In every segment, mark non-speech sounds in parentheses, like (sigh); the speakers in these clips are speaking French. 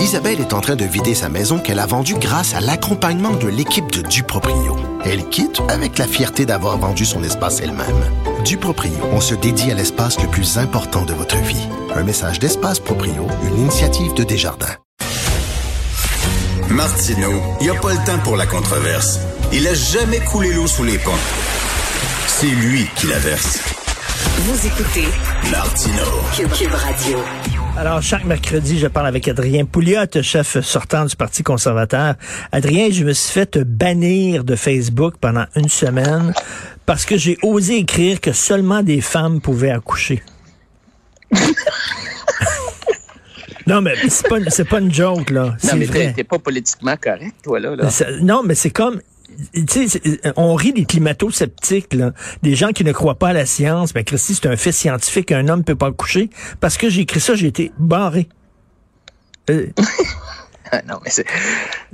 Isabelle est en train de vider sa maison qu'elle a vendue grâce à l'accompagnement de l'équipe de Duproprio. Elle quitte avec la fierté d'avoir vendu son espace elle-même. Duproprio, on se dédie à l'espace le plus important de votre vie. Un message d'Espace Proprio, une initiative de Desjardins. Martineau, il n'y a pas le temps pour la controverse. Il a jamais coulé l'eau sous les ponts. C'est lui qui la verse. Vous écoutez Martino. Cube Radio. Alors, chaque mercredi, je parle avec Adrien Pouliot, chef sortant du Parti conservateur. Adrien, je me suis fait bannir de Facebook pendant une semaine parce que j'ai osé écrire que seulement des femmes pouvaient accoucher. (laughs) non, mais c'est pas, une joke, là. Non, mais t'es- pas politiquement correct, toi, là. non, mais c'est comme. C'est- on rit des climato-sceptiques, là. Des gens qui ne croient pas à la science. Ben, Christy, c'est un fait scientifique qu'un homme peut pas accoucher. Parce que j'ai écrit ça, j'ai été barré. Euh, (laughs) Ah, non, mais c'est.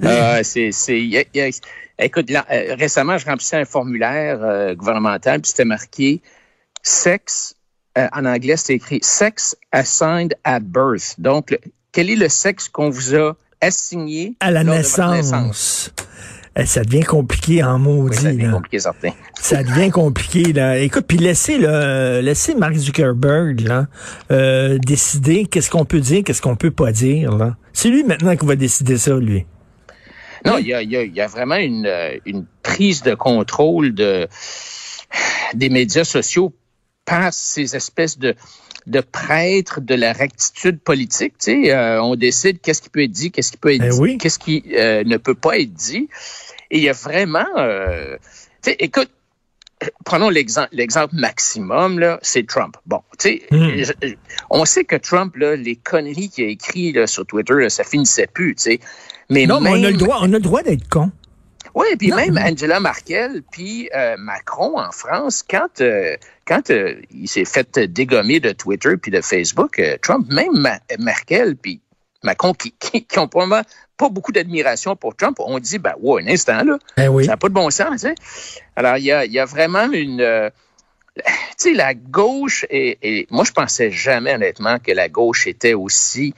euh, c'est, c'est, y a- y a- écoute, là, euh, récemment, je remplissais un formulaire euh, gouvernemental, puis c'était marqué sexe. euh, en anglais, c'était écrit sex assigned at birth. Donc, le- quel est le sexe qu'on vous a assigné à la naissance? Eh, ça devient compliqué en maudit. Oui, ça devient là. compliqué, certain. Ça devient compliqué, là. Écoute, puis laissez, là, laissez Mark Zuckerberg, là, euh, décider qu'est-ce qu'on peut dire, qu'est-ce qu'on peut pas dire, là. C'est lui maintenant qui va décider ça, lui. Non, il y a, il y a- il y a vraiment une, une prise de contrôle de, des médias sociaux par ces espèces de, de prêtres de la rectitude politique. Tu sais, euh, on décide qu'est-ce qui peut être dit, qu'est-ce qui peut être Eh dit, oui. qu'est-ce qui euh, ne peut pas être dit. Et il y a vraiment... euh, tu sais, écoute, prenons l'exemple maximum, là, c'est Trump. Bon, tu sais, Hmm. on sait que Trump, là, les conneries qu'il a écrites sur Twitter, là, ça finissait plus, tu sais. Mais Non, mais on a le même- droit, on a le droit d'être con. oui, puis même. Angela Merkel, puis euh, Macron en France, quand euh, quand euh, il s'est fait dégommer de Twitter puis de Facebook, Trump, même Ma- Merkel puis Macron, qui, (laughs) qui, qui ont probablement pas beaucoup d'admiration pour Trump, ont dit, ben, ouais, un instant, là, oui. ça n'a pas de bon sens, tu sais. Alors, il y a, il y a vraiment une... euh, tu sais, la gauche, et, et moi, je pensais jamais, honnêtement, que la gauche était aussi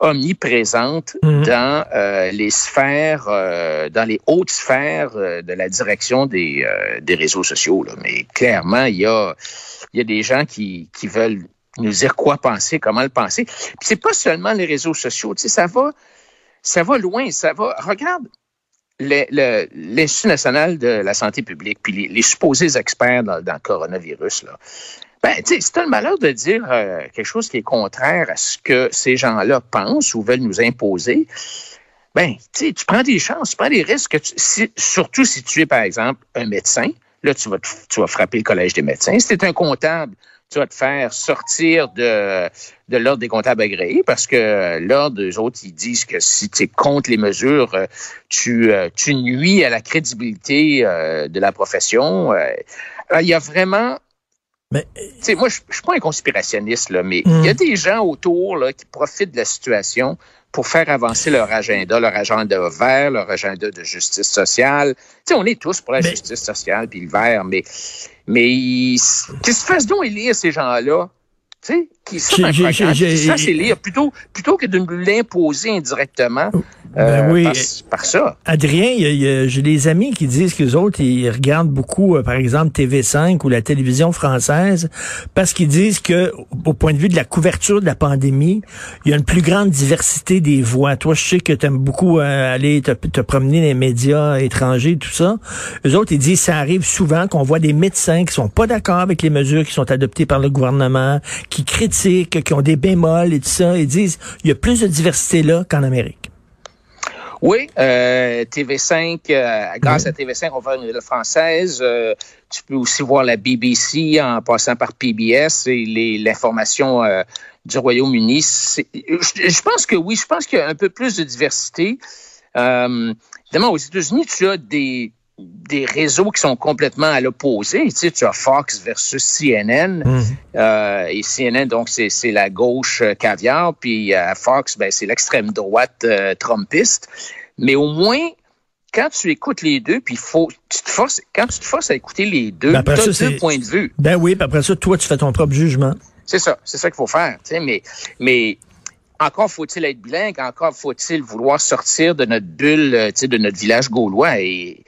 omniprésente Mhm. dans euh, les sphères, euh, dans les hautes sphères de la direction des, des réseaux sociaux. Là. Mais clairement, il y a, y a des gens qui, qui veulent nous dire quoi penser, comment le penser. Puis c'est pas seulement les réseaux sociaux, tu sais, ça va, ça va loin, ça va. Regarde, le- le- l'Institut national de la santé publique, puis les, supposés experts dans, le coronavirus, là. Ben, tu sais, c'est un malheur de dire euh, quelque chose qui est contraire à ce que ces gens-là pensent ou veulent nous imposer. Ben, tu sais, tu prends des chances, tu prends des risques, que tu- si- surtout si tu es, par exemple, un médecin. Là, tu vas, tu vas frapper le collège des médecins. Si tu es un comptable, tu vas te faire sortir de, de l'ordre des comptables agréés parce que euh, l'ordre, eux autres, ils disent que si tu es contre les mesures, euh, tu, euh, tu nuis à la crédibilité de la profession. Il y a vraiment Mais, tu sais, moi, je suis pas un conspirationniste, là, mais il y a des gens autour là, qui profitent de la situation pour faire avancer leur agenda, leur agenda vert, leur agenda de justice sociale. Tu sais, on est tous pour la Mais- justice sociale puis le vert, mais, mais ils- qu'ils se fassent donc élire ces gens-là. Tu sais, fassent j'ai- élire plutôt, plutôt que de nous l'imposer indirectement Ben euh, oui. par, par ça. Adrien, j'ai des amis qui disent que les autres, ils regardent beaucoup, euh, par exemple, TV5 ou la télévision française, parce qu'ils disent que, au point de vue de la couverture de la pandémie, il y a une plus grande diversité des voix. Toi, je sais que tu aimes beaucoup euh, aller te, te promener dans les médias étrangers, tout ça. Eux autres, ils disent, ça arrive souvent qu'on voit des médecins qui sont pas d'accord avec les mesures qui sont adoptées par le gouvernement, qui critiquent, qui ont des bémols et tout ça. Ils disent, il y a plus de diversité là qu'en Amérique. Oui, euh, TV5, euh, grâce à TV5, on va une nouvelle française. Euh, tu peux aussi voir la BBC en passant par PBS et les- l'information euh, du Royaume-Uni. Je, je pense que oui, je pense qu'il y a un peu plus de diversité. Euh, évidemment, aux États-Unis, tu as des, des réseaux qui sont complètement à l'opposé. Tu sais, tu as Fox versus CNN. Euh, et CNN, donc, c'est c'est la gauche euh, caviar, puis euh, Fox, ben, c'est l'extrême droite euh, trumpiste. Mais au moins, quand tu écoutes les deux, puis faut, tu te forces, quand tu te forces à écouter les deux, Ben, tu as ça, deux points de vue. Ben oui, puis après ça, toi, tu fais ton propre jugement. C'est ça, c'est ça qu'il faut faire. tu sais, Mais, mais encore faut-il être bilingue, encore faut-il vouloir sortir de notre bulle, euh, de notre village gaulois. Et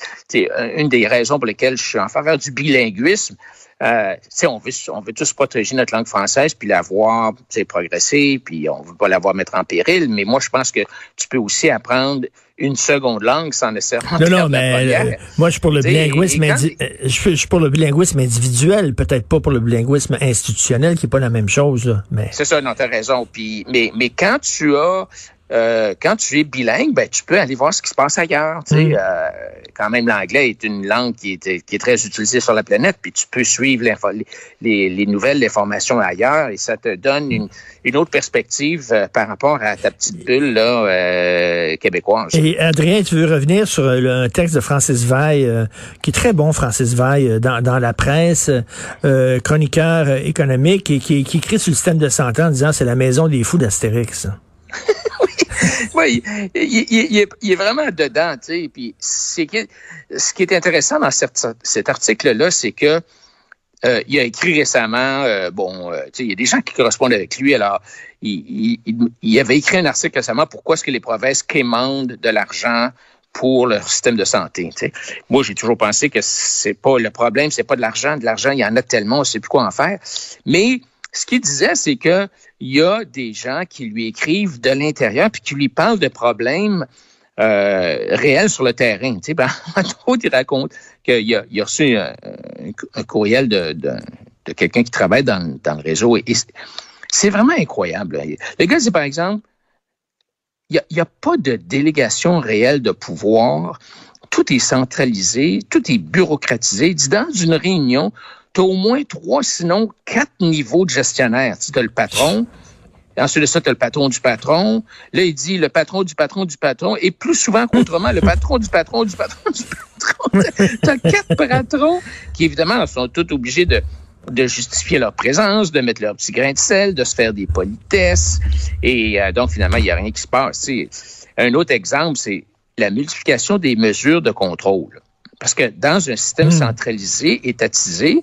une des raisons pour lesquelles je suis en faveur du bilinguisme, euh, on veut, on veut tous protéger notre langue française puis la voir progresser, puis on veut pas la voir mettre en péril. Mais moi, je pense que tu peux aussi apprendre une seconde langue sans nécessairement. Non, non, mais euh, moi, je suis pour le bilinguisme, euh, je, suis pour le bilinguisme individuel, peut-être pas pour le bilinguisme institutionnel, qui est pas la même chose. mais c'est ça, non, t'as raison. Puis, mais, mais quand tu as euh, quand tu es bilingue, ben, tu peux aller voir ce qui se passe ailleurs. Tu sais, mm. euh, quand même, l'anglais est une langue qui est, qui est très utilisée sur la planète, puis tu peux suivre les, les, nouvelles, l'information ailleurs, et ça te donne une, une autre perspective euh, par rapport à ta petite bulle là, euh, québécoise. Et Adrien, tu veux revenir sur un texte de Francis Veil, qui est très bon, Francis Veil, dans, dans la presse, chroniqueur économique, et qui, qui écrit sur le système de santé en disant c'est la maison des fous d'Astérix. (laughs) (laughs) oui, il, est, vraiment dedans, tu sais. Puis ce qui est intéressant dans cet article-là, c'est que euh, il a écrit récemment, euh, bon, euh, tu sais, il y a des gens qui correspondent avec lui. Alors, il, avait écrit un article récemment pourquoi est-ce que les provinces quémandent de l'argent pour leur système de santé. Moi, j'ai toujours pensé que c'est pas le problème, c'est pas de l'argent. De l'argent, il y en a tellement, on sait plus quoi en faire. Mais ce qu'il disait, c'est que il y a des gens qui lui écrivent de l'intérieur puis qui lui parlent de problèmes euh, réels sur le terrain. Tu sais, ben, (laughs) il raconte qu'il a, il a reçu un, courriel de, de, quelqu'un qui travaille dans, dans le réseau. C'est vraiment incroyable. Le gars, c'est par exemple, il n'y a, a, pas de délégation réelle de pouvoir. Tout est centralisé, tout est bureaucratisé. Dit, dans une réunion, tu as au moins trois, sinon quatre niveaux de gestionnaire. Tu as le patron, ensuite de ça, tu as le patron du patron. Là, il dit le patron du patron du patron. Et plus souvent qu'autrement, le patron du patron du patron du patron. (laughs) tu as quatre patrons qui, évidemment, sont tous obligés de, de justifier leur présence, de mettre leur petit grain de sel, de se faire des politesses. Et euh, donc, finalement, il n'y a rien qui se passe. Un autre exemple, c'est la multiplication des mesures de contrôle. Parce que dans un système hmm. centralisé, étatisé,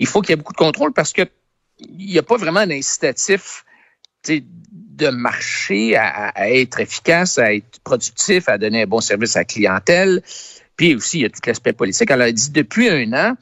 il faut qu'il y ait beaucoup de contrôle parce que il n'y a pas vraiment d'incitatif de marché à, être efficace, à être productif, à donner un bon service à la clientèle. Puis aussi, il y a tout l'aspect politique. Elle a dit depuis un an,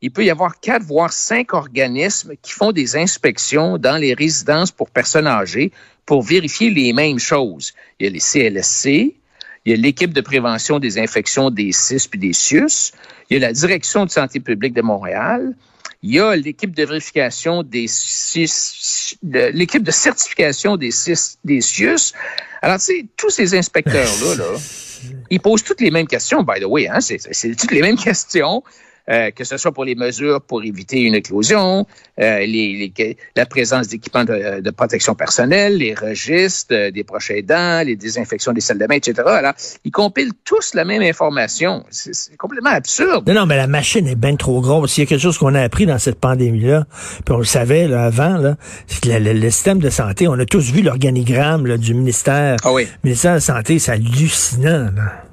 il peut y avoir quatre, voire cinq organismes qui font des inspections dans les résidences pour personnes âgées pour vérifier les mêmes choses. Il y a les CLSC, il y a l'équipe de prévention des infections des CIS puis des CIUS. Il y a la direction de santé publique de Montréal. Il y a l'équipe de vérification des CIS, l'équipe de certification des CIS, des CIUS. Alors, tu sais, tous ces inspecteurs-là, là, (laughs) ils posent toutes les mêmes questions, by the way. Hein? C'est toutes les mêmes (laughs) questions. Euh, que ce soit pour les mesures pour éviter une éclosion, euh, les, la présence d'équipements de, protection personnelle, les registres euh, des proches aidants, les désinfections des salles de bain, etc. Alors, ils compilent tous la même information. C'est complètement absurde. Non, non, mais la machine est bien trop grosse. Il y a quelque chose qu'on a appris dans cette pandémie-là, puis on le savait là, avant, là, c'est que le, système de santé, on a tous vu l'organigramme du ministère. Ah oui. ministère de la Santé, c'est hallucinant. Là.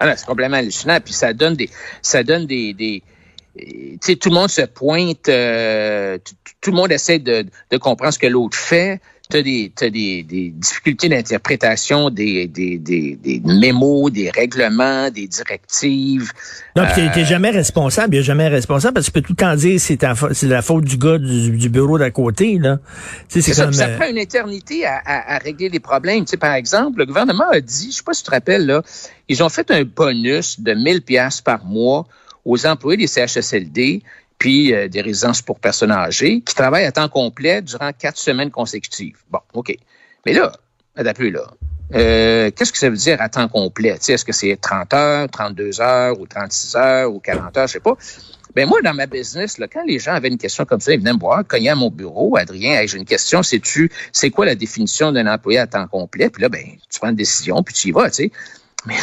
Ah c'est complètement hallucinant. Puis ça donne des, ça donne des, des tu sais, tout le monde se pointe, euh, tout le monde essaie de, de comprendre ce que l'autre fait tu as, des, des, des, difficultés d'interprétation des, des, des, des, mémos, des règlements, des directives. Non, tu n'es jamais responsable, il a jamais responsable parce que tu peux tout le temps dire c'est c'est la faute du gars du, du bureau d'à côté. Là. C'est ça, ça euh, prend une éternité à, à, à régler les problèmes. Tu sais, par exemple, le gouvernement a dit, je sais pas si tu te rappelles, là, ils ont fait un bonus de 1000 pièces par mois aux employés des CHSLD puis euh, des résidences pour personnes âgées, qui travaillent à temps complet durant quatre semaines consécutives. Bon, OK. Mais là, peu là. Euh, qu'est-ce que ça veut dire à temps complet? Est-ce que c'est 30 heures, 32 heures ou 36 heures ou 40 heures, je sais pas. Ben moi, dans ma business, là, quand les gens avaient une question comme ça, ils venaient me voir, cognaient à mon bureau, Adrien, j'ai une question, sais-tu, c'est quoi la définition d'un employé à temps complet? Puis là, ben, tu prends une décision, puis tu y vas, tu sais. Mais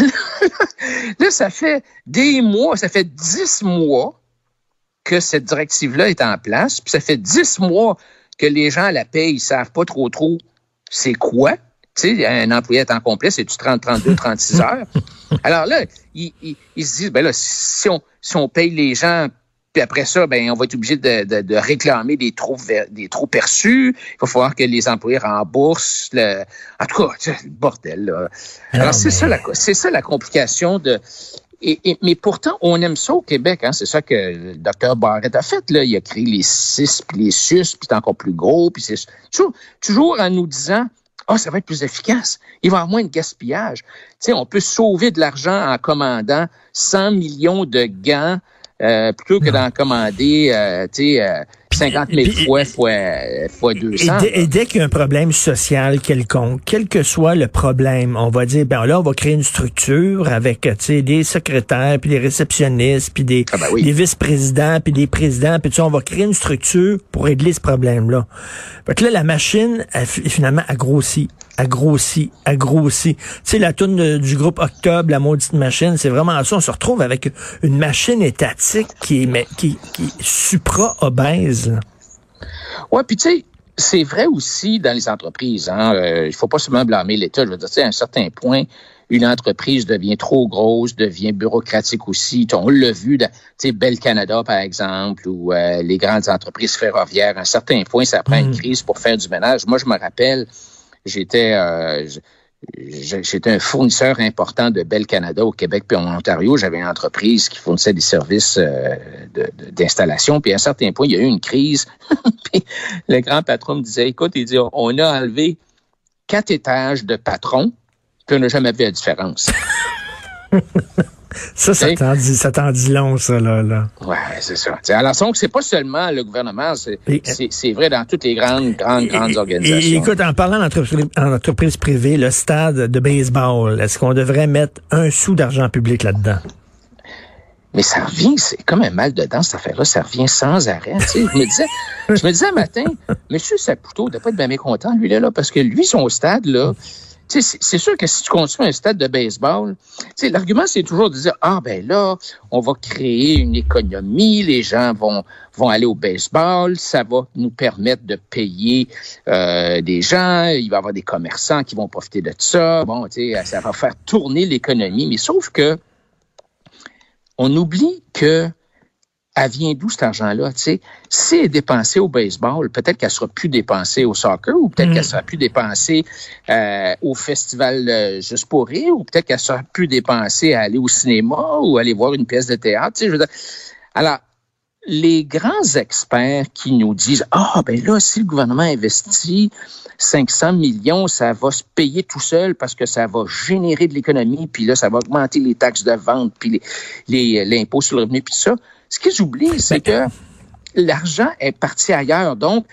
là, (laughs) ça fait des mois, ça fait dix mois que cette directive-là est en place. Puis ça fait dix mois que les gens à la paye, ils savent pas trop trop c'est quoi. Tu sais, un employé à temps complet, c'est du 30, 32, 36 heures? (laughs) Alors là, ils, se disent, ben là, si on, si on paye les gens puis après ça, ben on va être obligé de, réclamer des trop des trop perçus. Il va falloir que les employés remboursent le. En tout cas, le bordel. Là. Alors c'est ça la ça la complication de. Et, mais pourtant, on aime ça au Québec. Hein? C'est ça que le docteur Barrett a fait. Là. Il a créé les CIS, puis les SUS, puis c'est encore plus gros. Puis c'est toujours, toujours en nous disant, ah, oh, ça va être plus efficace. Il va y avoir moins de gaspillage. Tu sais, on peut sauver de l'argent en commandant 100 millions de gants euh, plutôt que d'en commander, euh, tu sais, euh, 50 000 fois, fois, fois 200. Et, et dès qu'il y a un problème social quelconque, quel que soit le problème, on va dire, ben là, on va créer une structure avec, tu sais, des secrétaires, puis des réceptionnistes, puis des, ah ben des vice-présidents, puis des présidents, puis tu sais, on va créer une structure pour régler ce problème-là. Fait que là, la machine, elle, finalement, a grossi a grossi, a grossi. Tu sais, la tourne du groupe Octobre, la maudite machine, c'est vraiment ça. On se retrouve avec une machine étatique qui est, qui, qui est supra-obèse. Ouais, puis tu sais, c'est vrai aussi dans les entreprises. Hein, euh, il faut pas seulement blâmer l'État. Je veux dire, à un certain point, une entreprise devient trop grosse, devient bureaucratique aussi. On l'a vu, tu sais, Bell Canada, par exemple, ou euh, les grandes entreprises ferroviaires. À un certain point, ça prend une mm. crise pour faire du ménage. Moi, je me rappelle, j'étais euh, j'étais un fournisseur important de Bell Canada au Québec puis en Ontario. J'avais une entreprise qui fournissait des services euh, d'installation. Puis à un certain point, il y a eu une crise. (laughs) puis le grand patron me disait, écoute, il dit, on a enlevé quatre étages de patron, puis on n'a jamais vu la différence. (laughs) Ça, ça t'en dit, ça t'en dit long, ça, là. là. Ouais, c'est ça. alors, donc, c'est pas seulement le gouvernement, c'est vrai dans toutes les grandes, grandes, grandes organisations. Et, écoute, en parlant d'entreprise privée, le stade de baseball, est-ce qu'on devrait mettre un sou d'argent public là-dedans? Mais ça revient, c'est comme un mal dedans, cette affaire-là, ça revient sans arrêt. je me disais, je me disais un matin, (laughs) M. Saputo doit pas être bien mécontent, lui, là, là, parce que lui, son stade, là, c'est sûr que si tu construis un stade de baseball, l'argument, c'est toujours de dire, ah ben là, on va créer une économie, les gens vont, vont aller au baseball, ça va nous permettre de payer euh, des gens, il va y avoir des commerçants qui vont profiter de ça, bon, ça va faire tourner l'économie, mais sauf que on oublie que elle vient d'où cet argent-là? Si elle est dépensée au baseball, peut-être qu'elle sera plus dépensée au soccer, ou peut-être qu'elle mm. sera plus dépensée euh, au festival euh, Juste pour rire, ou peut-être qu'elle sera plus dépensée à aller au cinéma ou aller voir une pièce de théâtre. Je veux dire. Alors, les grands experts qui nous disent Ah, ben là, si le gouvernement investit 500 millions, ça va se payer tout seul parce que ça va générer de l'économie, puis là, ça va augmenter les taxes de vente, puis l'impôt sur le revenu, puis ça. Ce qu'ils oublient, c'est que l'argent est parti ailleurs. Donc,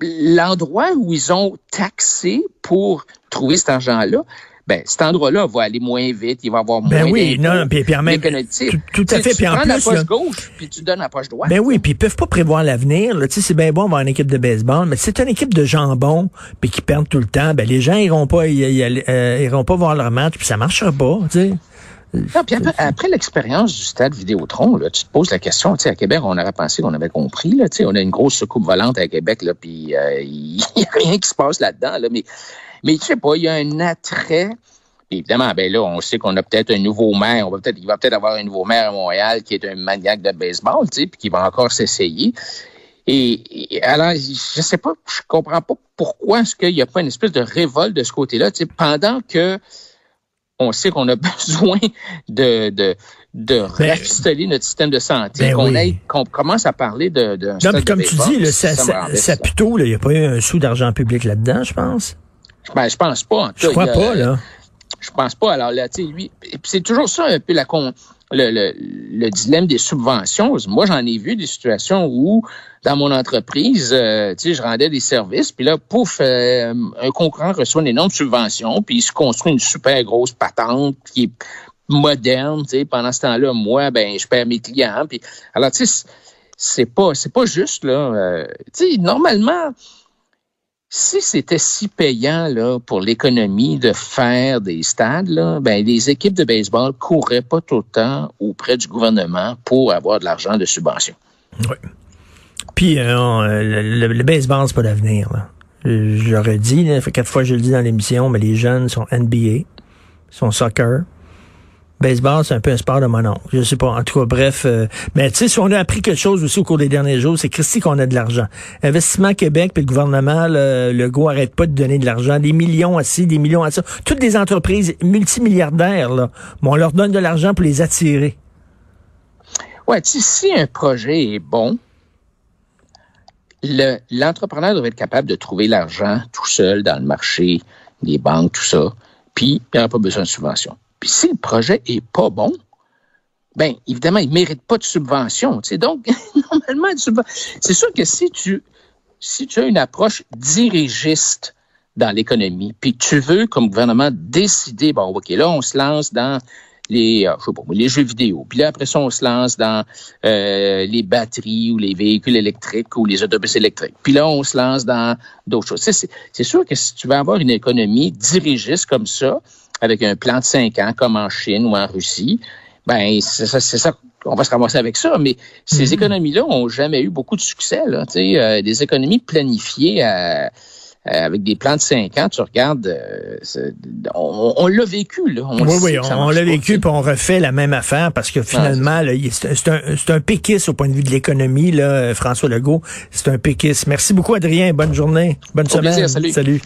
l'endroit où ils ont taxé pour trouver cet argent-là, ben cet endroit-là va aller moins vite, il va avoir ben moins ben oui, non, puis, puis même, tout, tout, à fait. Tu prends la poche gauche, puis tu donnes la poche droite. Ben oui, puis ils peuvent pas prévoir l'avenir. Tu sais, c'est bien bon avoir une équipe de baseball, mais c'est une équipe de jambon, puis qui perdent tout le temps. Ben les gens iront pas, ils, euh, iront pas voir leur match, puis ça marchera pas. Tu sais. Non, puis après, l'expérience du stade Vidéotron, là, tu te poses la question, tu sais, à Québec, on aurait pensé qu'on avait compris, là, tu sais, on a une grosse soucoupe volante à Québec, là, puis euh, il (laughs) n'y a rien qui se passe là-dedans, là, mais, mais je sais pas, il y a un attrait. évidemment, ben là, on sait qu'on a peut-être un nouveau maire, on va peut-être, il va peut-être avoir un nouveau maire à Montréal qui est un maniaque de baseball, tu sais, puis qui va encore s'essayer. Et, alors, je sais pas, je comprends pas pourquoi est-ce qu'il n'y a pas une espèce de révolte de ce côté-là, tu sais, pendant que on sait qu'on a (laughs) besoin de, de, de ben, notre système de santé, ben qu'on commence à parler de, de non, comme tu dis, là, ça, ça, plutôt, il n'y a pas eu un sou d'argent public là-dedans, je pense? Ben, je pense pas. je crois pas, là. Je pense pas. Alors là, tu sais, lui, c'est toujours ça un peu la con, le, le, le, dilemme des subventions. Moi, j'en ai vu des situations où, dans mon entreprise, euh, tu sais, je rendais des services, puis là, pouf, euh, un concurrent reçoit une énorme subvention, puis il se construit une super grosse patente qui est moderne, tu sais. Pendant ce temps-là, moi, ben, je perds mes clients. Puis, alors, tu sais, c'est pas, c'est pas juste là. Euh, tu sais, normalement si c'était si payant là, pour l'économie de faire des stades, là, ben, les équipes de baseball couraient pas tout le temps auprès du gouvernement pour avoir de l'argent de subvention. Oui. Puis euh, le, le, baseball, c'est pas d'avenir. J'aurais dit, quatre fois je le dis dans l'émission, mais les jeunes sont NBA, sont soccer. Baseball, c'est un peu un sport de mon oncle. Je sais pas. En tout cas, bref. Euh, mais tu sais, si on a appris quelque chose aussi au cours des derniers jours, c'est Christy qu'on a de l'argent. Investissement Québec, puis le gouvernement, le, le go arrête pas de donner de l'argent. Des millions assis, des millions à ça. Toutes des entreprises multimilliardaires, là. On leur donne de l'argent pour les attirer. Ouais, si un projet est bon, l'entrepreneur doit être capable de trouver l'argent tout seul dans le marché, les banques, tout ça, puis il n'aura pas besoin de subvention. Puis si le projet est pas bon, ben évidemment, il mérite pas de subvention. Donc, (laughs) normalement, c'est sûr que si tu, si tu as une approche dirigiste dans l'économie, puis tu veux, comme gouvernement, décider, bon, OK, là, on se lance dans les, euh, je sais pas, les jeux vidéo. Puis là, après ça, on se lance dans euh, les batteries ou les véhicules électriques ou les autobus électriques. Puis là, on se lance dans d'autres choses. C'est sûr que si tu veux avoir une économie dirigiste comme ça, avec un plan de cinq ans comme en Chine ou en Russie, ben c'est ça, c'est ça on va se ramasser avec ça, mais ces mm-hmm. économies-là ont jamais eu beaucoup de succès. Là, euh, des économies planifiées à, euh, avec des plans de 5 ans, tu regardes, euh, on, l'a vécu. Là. On oui, oui, on, l'a vécu, puis on refait la même affaire parce que finalement, c'est un, un péquiste au point de vue de l'économie, là, François Legault. C'est un péquiste. Merci beaucoup, Adrien. Bonne journée. Bonne semaine. salut.